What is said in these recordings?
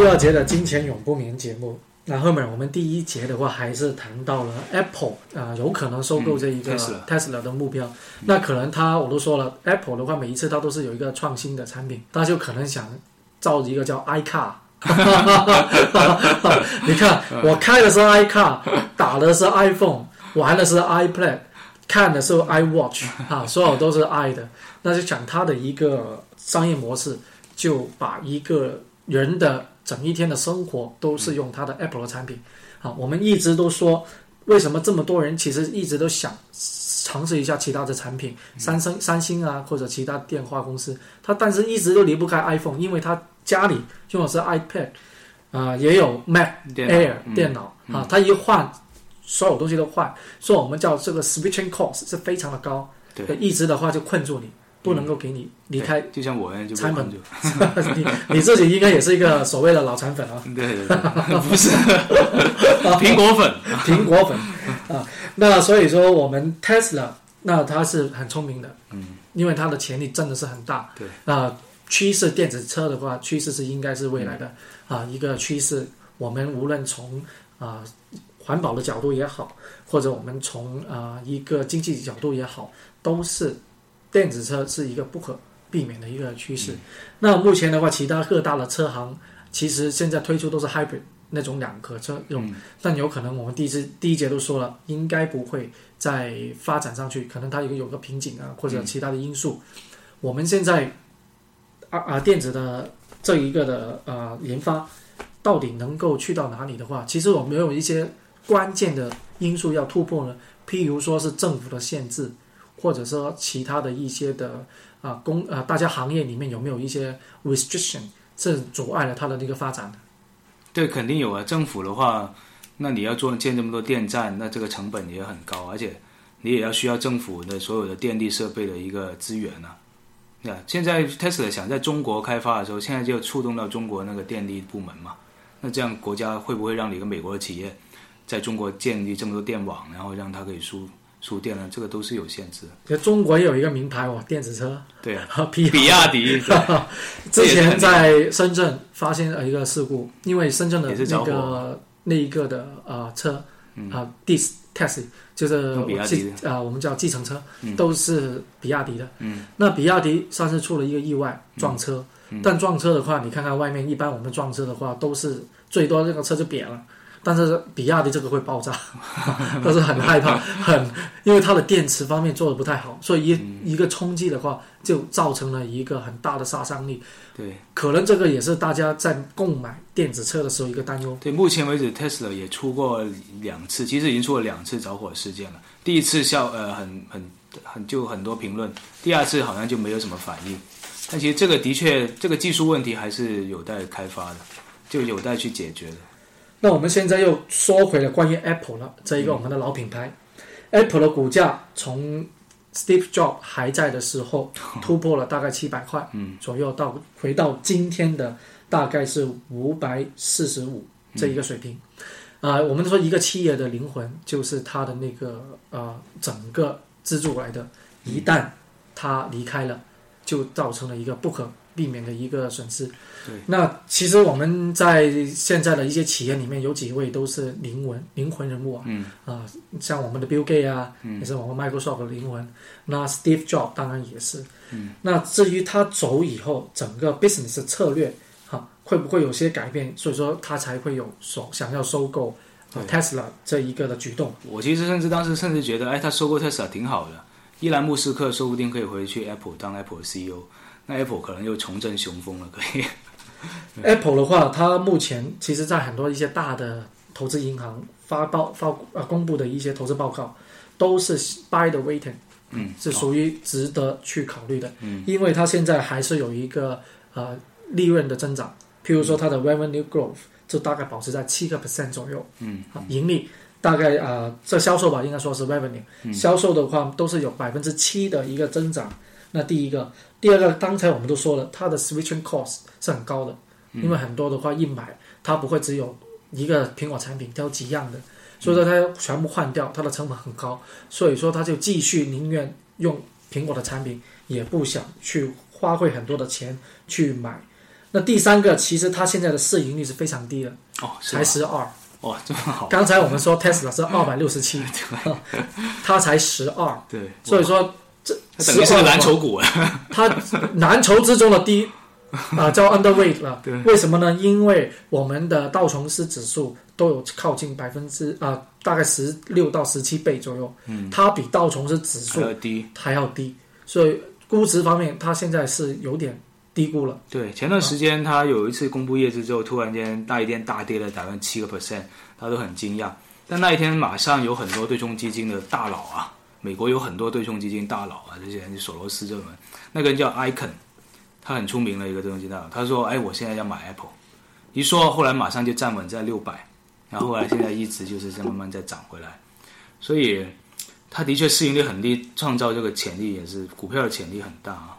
第二节的金钱永不眠节目。那后面我们第一节的话，还是谈到了 Apple 啊、有可能收购这一个嗯，Tesla 的目标。那可能它我都说了，Apple 的话，每一次它都是有一个创新的产品，它就可能想造一个叫 iCar。你看，我开的是 iCar，打的是 iPhone，玩的是 iPad，看的是 iWatch 啊，所有都是 i 的。那就讲它的一个商业模式，就把一个人的整一天的生活都是用它的 Apple 的产品。啊，我们一直都说，为什么这么多人其实一直都想尝试一下其他的产品，三星、三星啊，或者其他电话公司，他但是一直都离不开 iPhone，因为他家里用的是 iPad，啊、也有 Mac Air 嗯。电脑。啊，他一换，所有东西都换，所以我们叫这个 switching cost 是非常的高，对，一直的话就困住你，不能够给你离开。对就像我一样就被拆门。你你自己应该也是一个所谓的脑残粉啊，对对对，不是 苹果粉。苹果粉啊。那所以说我们 Tesla，那它是很聪明的，嗯，因为它的潜力真的是很大。对啊，趋势电子车的话，趋势是应该是未来的、啊一个趋势。我们无论从啊环保的角度也好，或者我们从啊一个经济角度也好，都是电子车是一个不可避免的一个趋势。那目前的话，其他各大的车行其实现在推出都是 hybrid 那种两壳车用，嗯但有可能我们第一次第一节都说了，应该不会再发展上去，可能它有有个瓶颈啊，或者其他的因素。我们现在啊啊电子的这一个的呃研发，到底能够去到哪里的话，其实我们有一些关键的因素要突破呢，譬如说是政府的限制，或者说其他的一些的啊公啊大家行业里面有没有一些 restriction 是阻碍了它的那个发展的？对，肯定有啊。政府的话，那你要做建这么多电站，那这个成本也很高，而且你也要需要政府的所有的电力设备的一个资源啊。对啊，现在 Tesla 想在中国开发的时候，现在就触动到中国那个电力部门嘛。那这样国家会不会让你一个美国的企业在中国建立这么多电网，然后让它可以输输电呢？这个都是有限制中国也有一个名牌哦，电子车，对啊，比 比亚迪 之前在深圳发现了一个事故，因为深圳的那个那一个的呃车啊，dis taxi 就是啊、我们叫计程车，嗯。都是比亚迪的。嗯，那比亚迪上次出了一个意外撞车，但撞车的话，你看看外面，一般我们撞车的话都是最多这个车就瘪了。但是比亚迪这个会爆炸，但是很害怕，很因为它的电池方面做的不太好，所以一、嗯一个冲击的话，就造成了一个很大的杀伤力。对可能这个也是大家在购买电子车的时候一个担忧。对，目前为止，Tesla 也出过两次，其实已经出了两次着火事件了。第一次效呃很很很就很多评论，第二次好像就没有什么反应。但其实这个的确这个技术问题还是有待开发的，就有待去解决的。那我们现在又说回了关于 Apple 了，这一个我们的老品牌、a p p l e 的股价从 Steve Jobs 还在的时候 突破了大概七百块嗯。左右，到回到今天的大概是五百四十五这一个水平。啊、我们说一个企业的灵魂就是它的那个呃整个资助来的，一旦它离开了，就造成了一个不可避免的一个损失。对，那其实我们在现在的一些企业里面，有几位都是灵魂灵魂人物啊，嗯啊，像我们的 Bill Gates 啊，也是我们 Microsoft 的灵魂。那 Steve Jobs 当然也是。嗯，那至于他走以后，整个 business 的策略哈、会不会有些改变？所以说他才会有所想要收购、呃、Tesla 这一个的举动。我其实甚至当时甚至觉得，哎，他收购 Tesla 挺好的，伊兰穆斯克说不定可以回去 Apple 当 Apple 的 CEO，那 Apple 可能又重振雄风了，可以。Apple 的话，它目前其实在很多一些大的投资银行发报发呃公布的一些投资报告，都是 buy the waiting，嗯，是属于值得去考虑的，嗯，因为它现在还是有一个呃利润的增长，譬如说它的 revenue growth 就大概保持在七个 percent 左右，嗯啊，盈利大概啊、呃这销售吧，应该说是 revenue，、销售的话都是有百分之七的一个增长。那第一个，第二个，刚才我们都说了，它的 switching cost 是很高的，因为很多的话一买，它不会只有一个苹果产品，它有几样的，所以说它要全部换掉，它的成本很高，所以说它就继续宁愿用苹果的产品，也不想去花费很多的钱去买。那第三个，其实它现在的市盈率是非常低的，哦，才吗？十二。哇，这么好，刚才我们说 Tesla 是二百六十七，它才十二，对，所以说这等于是个12蓝筹股啊，它蓝筹之中的第一啊、叫 underweight 了对。为什么呢？因为我们的道琼斯指数都有靠近百分之啊，大概十六到十七倍左右，嗯，它比道琼斯指数还要低。还要低，所以估值方面它现在是有点低估了。对，前段时间他有一次公布业绩之后，突然间那一天大跌了百分之七个 percent，他都很惊讶。但那一天马上有很多对冲基金的大佬啊，美国有很多对冲基金大佬啊，这些人索罗斯这种人，那个人叫 Icon，他很出名的一个对冲基金大佬，他说：“哎，我现在要买 Apple。”一说，后来马上就站稳在六百，然后后来现在一直就是在慢慢在涨回来，所以他的确市盈率很低，创造这个潜力也是股票的潜力很大啊。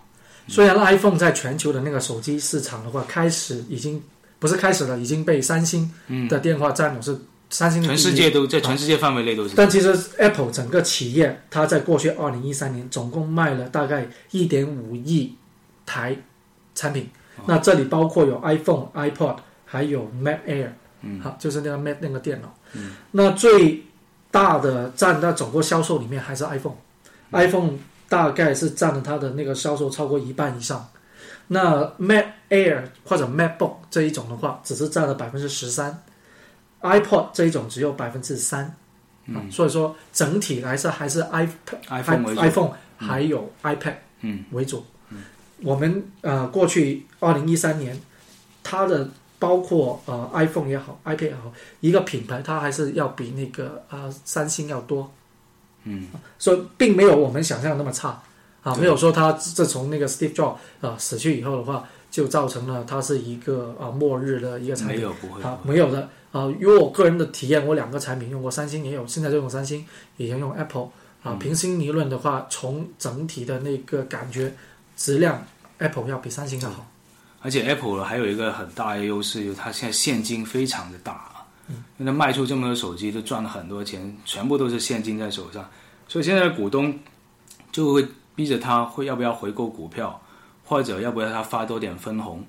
虽然 iPhone 在全球的那个手机市场的话，开始已经不是开始了，已经被三星的电话占有是三星全世界都在全世界范围内都是。但其实 Apple 整个企业，它在过去二零一三年总共卖了大概一点五亿台产品，那这里包括有 iPhone、iPod，还有 Mac Air，嗯，好，就是那个 Mac 那个电脑，嗯，那最大的占到整个销售里面还是 iPhone，iPhone、大概是占了它的那个销售超过一半以上，那 Mac Air 或者 MacBook 这一种的话，只是占了百分之十三，iPod 这一种只有百分之三。啊，所以说整体来说还是 iPad、iPhone iPhone 还有 iPad 嗯。为主。嗯。我们呃过去二零一三年，它的包括呃 iPhone 也好，iPad 也好，一个品牌它还是要比那个呃三星要多，嗯，所以并没有我们想象的那么差。啊，没有说它自从那个 Steve Jobs 啊死去以后的话，就造成了它是一个啊末日的一个产品。没有不会，啊，没有的啊。因为我个人的体验，我两个产品用过，三星也有，现在就用三星，以前用 Apple 啊。平心而论的话，从整体的那个感觉、质量，Apple 要比三星要好。而且 Apple 还有一个很大的优势，就是它现在现金非常的大啊，因为它卖出这么多手机，都赚了很多钱，全部都是现金在手上，所以现在的股东就会逼着他会要不要回购股票，或者要不要他发多点分红。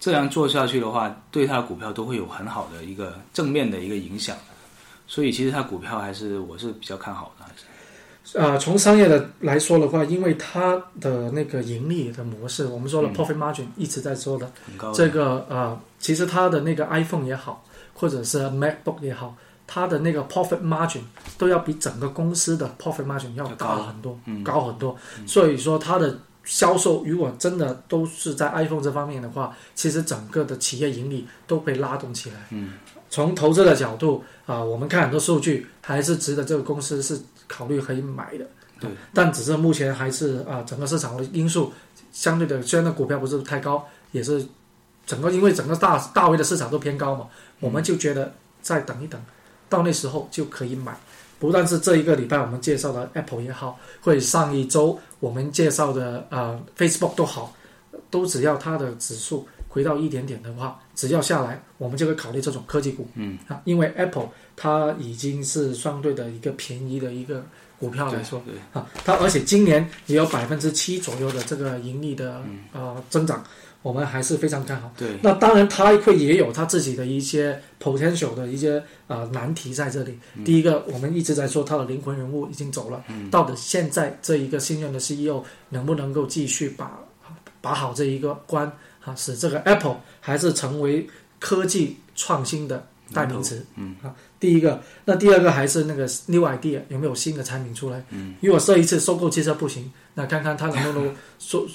这样做下去的话，对他的股票都会有很好的一个正面的一个影响。所以其实它股票还是我是比较看好的，还是呃，从商业的来说的话，因为它的那个盈利的模式，我们说了 profit margin 一直在说的，很高的。这个呃，其实它的那个 iPhone 也好，或者是 MacBook 也好，它的那个 profit margin 都要比整个公司的 profit margin 要要高大很多，嗯高很多。所以说它的销售如果真的都是在 iPhone 这方面的话，其实整个的企业盈利都被拉动起来。嗯，从投资的角度啊、我们看很多数据还是值得这个公司是考虑可以买的。对，但只是目前还是啊、整个市场的因素相对的，虽然那股票不是太高，也是整个因为整个大大围的市场都偏高嘛，我们就觉得再等一等，到那时候就可以买。不但是这一个礼拜我们介绍的 Apple 也好，或者上一周我们介绍的呃 Facebook 都好，都只要它的指数回到一点点的话，只要下来，我们就会考虑这种科技股。嗯。啊，因为 Apple 它已经是相对的一个便宜的一个股票来说啊，它而且今年也有百分之七左右的这个盈利的、呃增长，我们还是非常看好。对那当然，它会也有它自己的一些 potential 的一些呃难题在这里。第一个，我们一直在说它的灵魂人物已经走了，嗯到底现在这一个新任的 CEO 能不能够继续把把好这一个关啊，使这个 Apple 还是成为科技创新的代名词。嗯啊，第一个，那第二个还是那个 new idea 有没有新的产品出来？嗯，如果这一次收购汽车不行，那看看它能不能收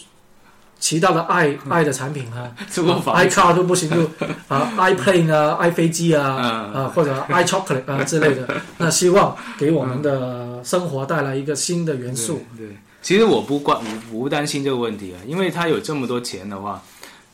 其他的爱爱的产品啊。这个房 iCar 都不行，就啊 iPlane 啊、i 飞机啊嗯。啊或者 iChocolate 啊 之类的，那希望给我们的生活带来一个新的元素。对，对。其实我不关我不担心这个问题啊，因为他有这么多钱的话，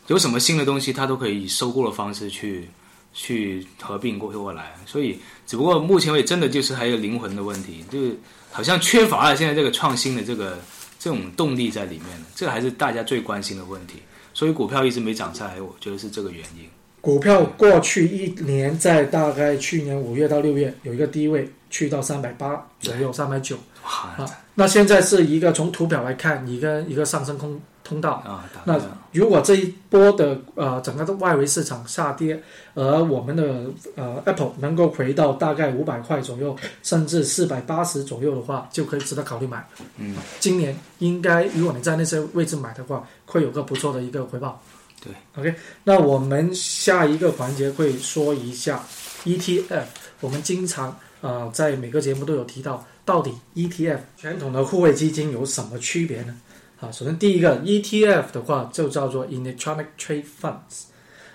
有什么新的东西他都可以以收购的方式去去合并过过来，所以只不过目前为止真的就是还有灵魂的问题，就是好像缺乏了现在这个创新的这个这种动力在里面的，这个还是大家最关心的问题，所以股票一直没涨下来，我觉得是这个原因。股票过去一年在大概去年五月到六月有一个低位，去到三百八左右，三百九哇，啊。那现在是一个从图表来看，一个一个上升空通道啊。那如果这一波的呃整个的外围市场下跌，而我们的呃 Apple 能够回到大概五百块左右，甚至四百八十左右的话，就可以值得考虑买。嗯，今年应该如果你在那些位置买的话，会有个不错的一个回报。对，OK，那我们下一个环节会说一下 ETF。我们经常啊在每个节目都有提到，到底 ETF 传统的互惠基金有什么区别呢？啊，首先第一个 ETF 的话就叫做 Electronic Trade Funds，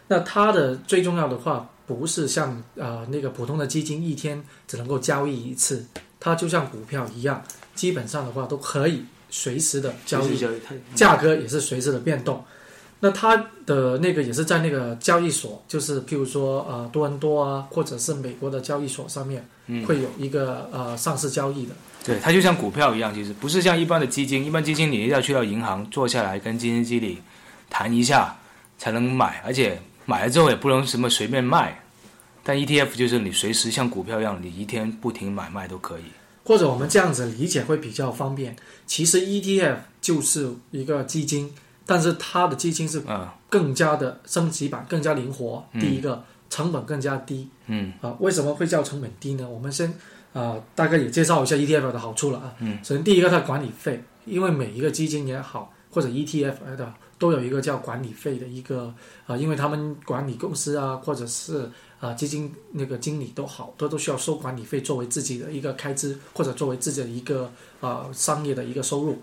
那它的最重要的话不是像啊那个普通的基金一天只能够交易一次，它就像股票一样，基本上的话都可以随时的交易，价格也是随时的变动。那它的那个也是在那个交易所，就是譬如说呃多伦多啊，或者是美国的交易所上面，会有一个呃上市交易的。对，它就像股票一样，其实不是像一般的基金，一般基金你要去到银行坐下来跟基金经理谈一下才能买，而且买了之后也不能什么随便卖。但 ETF 就是你随时像股票一样，你一天不停买卖都可以。或者我们这样子理解会比较方便。其实 ETF 就是一个基金。但是它的基金是更加的升级版，更加灵活。第一个成本更加低。嗯啊，为什么会叫成本低呢？我们先啊，大概也介绍一下 ETF 的好处了啊。嗯。首先，第一个它管理费，因为每一个基金也好，或者 ETF 的都有一个叫管理费的一个啊，因为他们管理公司啊，或者是啊基金那个经理都好，都都需要收管理费作为自己的一个开支，或者作为自己的一个啊商业的一个收入。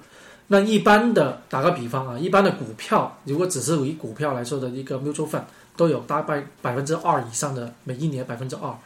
那一般的打个比方啊，一般的股票，如果只是以股票来说的一个 mutual fund，都有大概百分之二以上的每一年百分之二。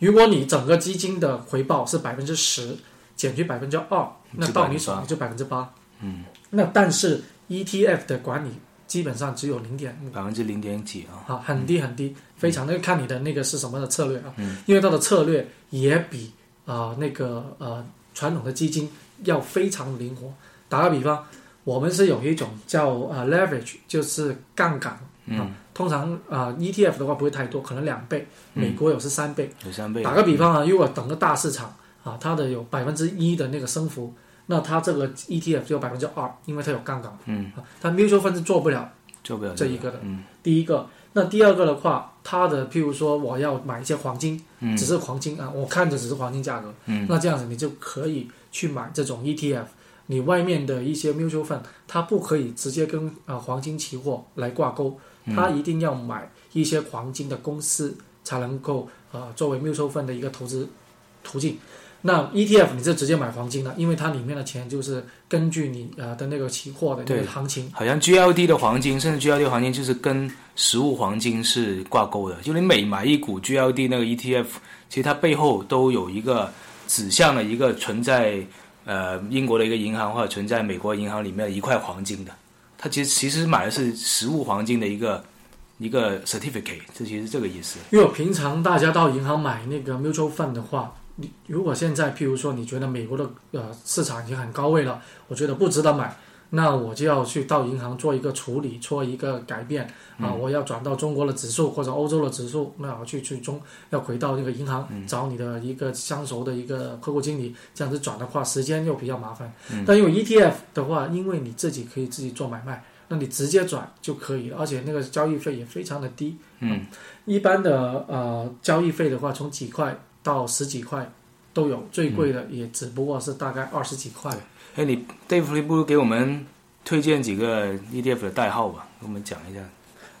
如果你整个基金的回报是百分之十，减去百分之二，那到你手上就百分之八。嗯。那但是 ETF 的管理基本上只有零点百分之零点几啊。好，很低很低，非常的看你的那个是什么的策略啊。嗯。因为它的策略也比啊那个呃传统的基金要非常灵活。打个比方，我们是有一种叫呃 leverage，就是杠杆啊。通常啊 ETF 的话不会太多，可能两倍。美国有是三倍。有三倍。打个比方啊，如果整个大市场啊，它的有百分之一的那个升幅，那它这个 ETF 就有百分之二，因为它有杠杆。嗯。啊，它 mutual fund 是做不了，做不了这一个的。嗯。第一个，那第二个的话，它的譬如说我要买一些黄金，嗯只是黄金啊，我看着只是黄金价格。嗯。那这样子你就可以去买这种 ETF。你外面的一些 mutual fund，它不可以直接跟啊黄金期货来挂钩，它一定要买一些黄金的公司才能够啊作为 mutual fund 的一个投资途径。那 ETF 你是直接买黄金的，因为它里面的钱就是根据你啊的那个期货的那个行情。好像 GLD 的黄金，甚至 GLD 黄金就是跟实物黄金是挂钩的，就你每买一股 GLD 那个 ETF，其实它背后都有一个指向的一个存在。呃，英国的一个银行或者存在美国银行里面一块黄金的，它其实其实买的是实物黄金的一个一个 certificate，这其实这个意思。因为平常大家到银行买那个 mutual fund 的话，你如果现在譬如说你觉得美国的呃市场已经很高位了，我觉得不值得买。那我就要去到银行做一个处理，做一个改变啊！我要转到中国的指数或者欧洲的指数，那我去去中要回到那个银行找你的一个相熟的一个客户经理，这样子转的话时间又比较麻烦。但因为 ETF 的话，因为你自己可以自己做买卖，那你直接转就可以了，而且那个交易费也非常的低。嗯，一般的呃交易费的话，从几块到十几块都有，最贵的也只不过是大概二十几块。哎，你 Dave，你不如给我们推荐几个 ETF 的代号吧，给我们讲一下。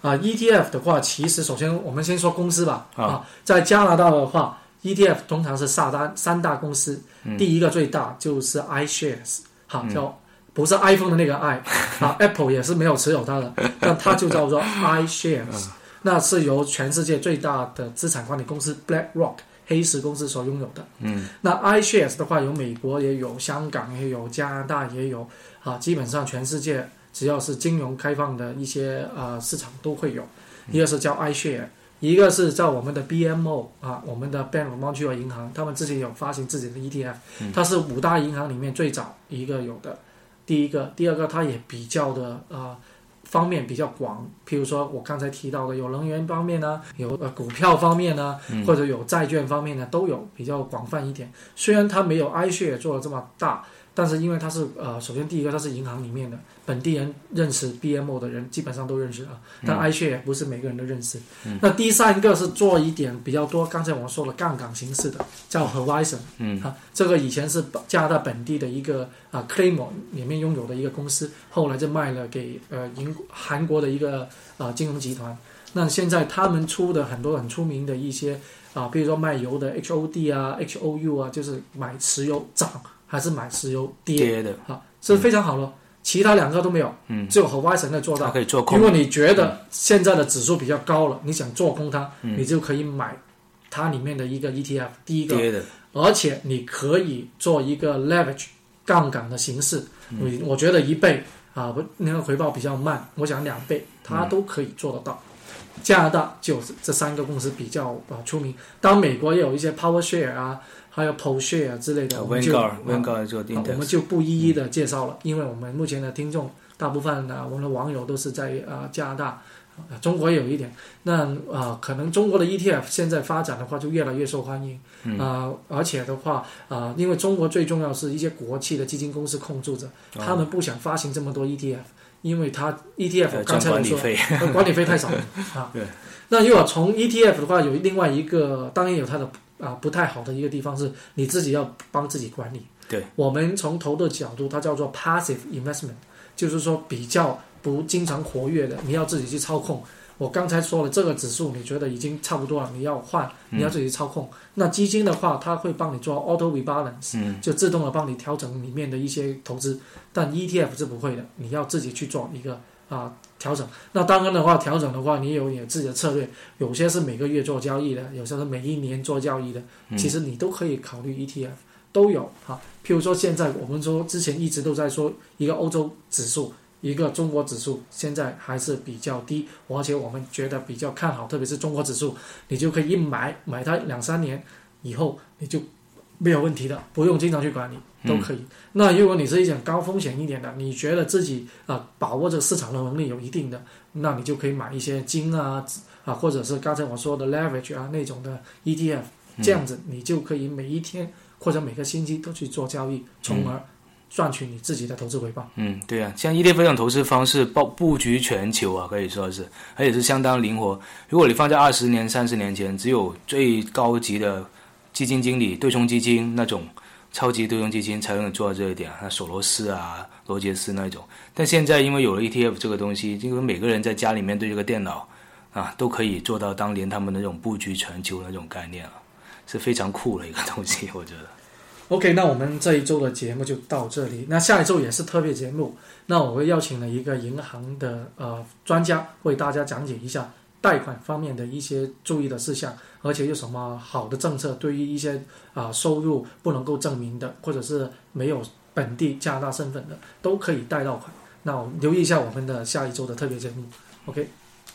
啊，ETF 的话，其实首先我们先说公司吧。啊，在加拿大的话，ETF 通常是萨单三大公司，第一个最大就是 iShares，哈，叫不是 iPhone 的那个 i，啊，Apple 也是没有持有它的，但它就叫做 iShares，那是由全世界最大的资产管理公司 BlackRock。黑石公司所拥有的，嗯，那 iShares 的话，有美国也有，香港也有，加拿大也有，啊，基本上全世界只要是金融开放的一些啊市场都会有。一个是叫 iShare，一个是在我们的 BMO 啊，我们的 Bank of Montreal 银行，他们自己有发行自己的 ETF，它是五大银行里面最早一个有的，第一个，第二个它也比较的啊。方面比较广，譬如说我刚才提到的，有能源方面呢，有呃股票方面呢，或者有债券方面呢，都有比较广泛一点。虽然它没有 iShare 做的这么大，但是因为它是呃，首先第一个它是银行里面的本地人认识 BMO 的人基本上都认识啊，但 iShare 不是每个人都认识。那第三个是做一点比较多，刚才我们说了杠杆形式的，叫 Horizon，嗯啊，这个以前是加拿大本地的一个啊 Claymore 里面拥有的一个公司，后来就卖了给呃银韩国的一个啊金融集团。那现在他们出的很多很出名的一些啊，比如说卖油的 HOD 啊、HOU 啊，就是买石油涨还是买石油跌，跌的，啊，是非常好了。其他两个都没有，嗯，只有 Horizon 在做到。它可以做空。如，果你觉得现在的指数比较高了，你想做空它，嗯。你就可以买它里面的一个 ETF。第一个，跌的，而且你可以做一个 leverage 杠杆的形式，嗯。你、我觉得一倍啊，不那个回报比较慢，我想两倍它都可以做得到。加拿大就是这三个公司比较啊出名，当然美国也有一些 Power Share 啊，还有 Pol Share 啊之类的，我们就不一一的介绍了，因为我们目前的听众大部分呢，我们的网友都是在呃加拿大，呃中国也有一点。那啊、呃可能中国的 ETF 现在发展的话，就越来越受欢迎。嗯。啊、而且的话啊、因为中国最重要是一些国企的基金公司控制着，他们不想发行这么多 ETF，因为它 ETF 呃刚才我说管理费，呃 管理费太少了 啊。对。那如果从 ETF 的话，有另外一个，当然有它的啊不太好的一个地方是，你自己要帮自己管理。对。我们从投的角度，它叫做 passive investment，就是说比较不经常活跃的，你要自己去操控。我刚才说了，这个指数你觉得已经差不多了，你要换，你要自己操控。那基金的话，它会帮你做 auto rebalance，嗯，就自动的帮你调整里面的一些投资，但 ETF 是不会的，你要自己去做一个啊调整。那当然的话，调整的话，你有你自己的策略，有些是每个月做交易的，有些是每一年做交易的，其实你都可以考虑 ETF，都有哈。譬如说现在我们说之前一直都在说一个欧洲指数。一个中国指数现在还是比较低，而且我们觉得比较看好，特别是中国指数，你就可以一买买它两三年以后，你就没有问题的，不用经常去管理，都可以。那如果你是一种高风险一点的，你觉得自己啊、把握这个市场的能力有一定的，那你就可以买一些金啊啊，或者是刚才我说的 leverage 啊那种的 ETF，这样子你就可以每一天或者每个星期都去做交易，从而赚取你自己的投资回报。嗯，对啊，像 ETF 这种投资方式布布局全球啊，可以说是，而且是相当灵活。如果你放在二十年、三十年前，只有最高级的基金经理、对冲基金那种超级对冲基金才能做到这一点，那索罗斯啊、罗杰斯那种。但现在因为有了 ETF 这个东西，因为每个人在家里面对这个电脑啊，都可以做到当年他们的那种布局全球那种概念啊，是非常酷的一个东西，我觉得。OK，那我们这一周的节目就到这里。那下一周也是特别节目，那我会邀请了一个银行的呃专家为大家讲解一下贷款方面的一些注意的事项，而且有什么好的政策对于一些啊、收入不能够证明的，或者是没有本地加拿大身份的，都可以贷到款。那我留意一下我们的下一周的特别节目。OK。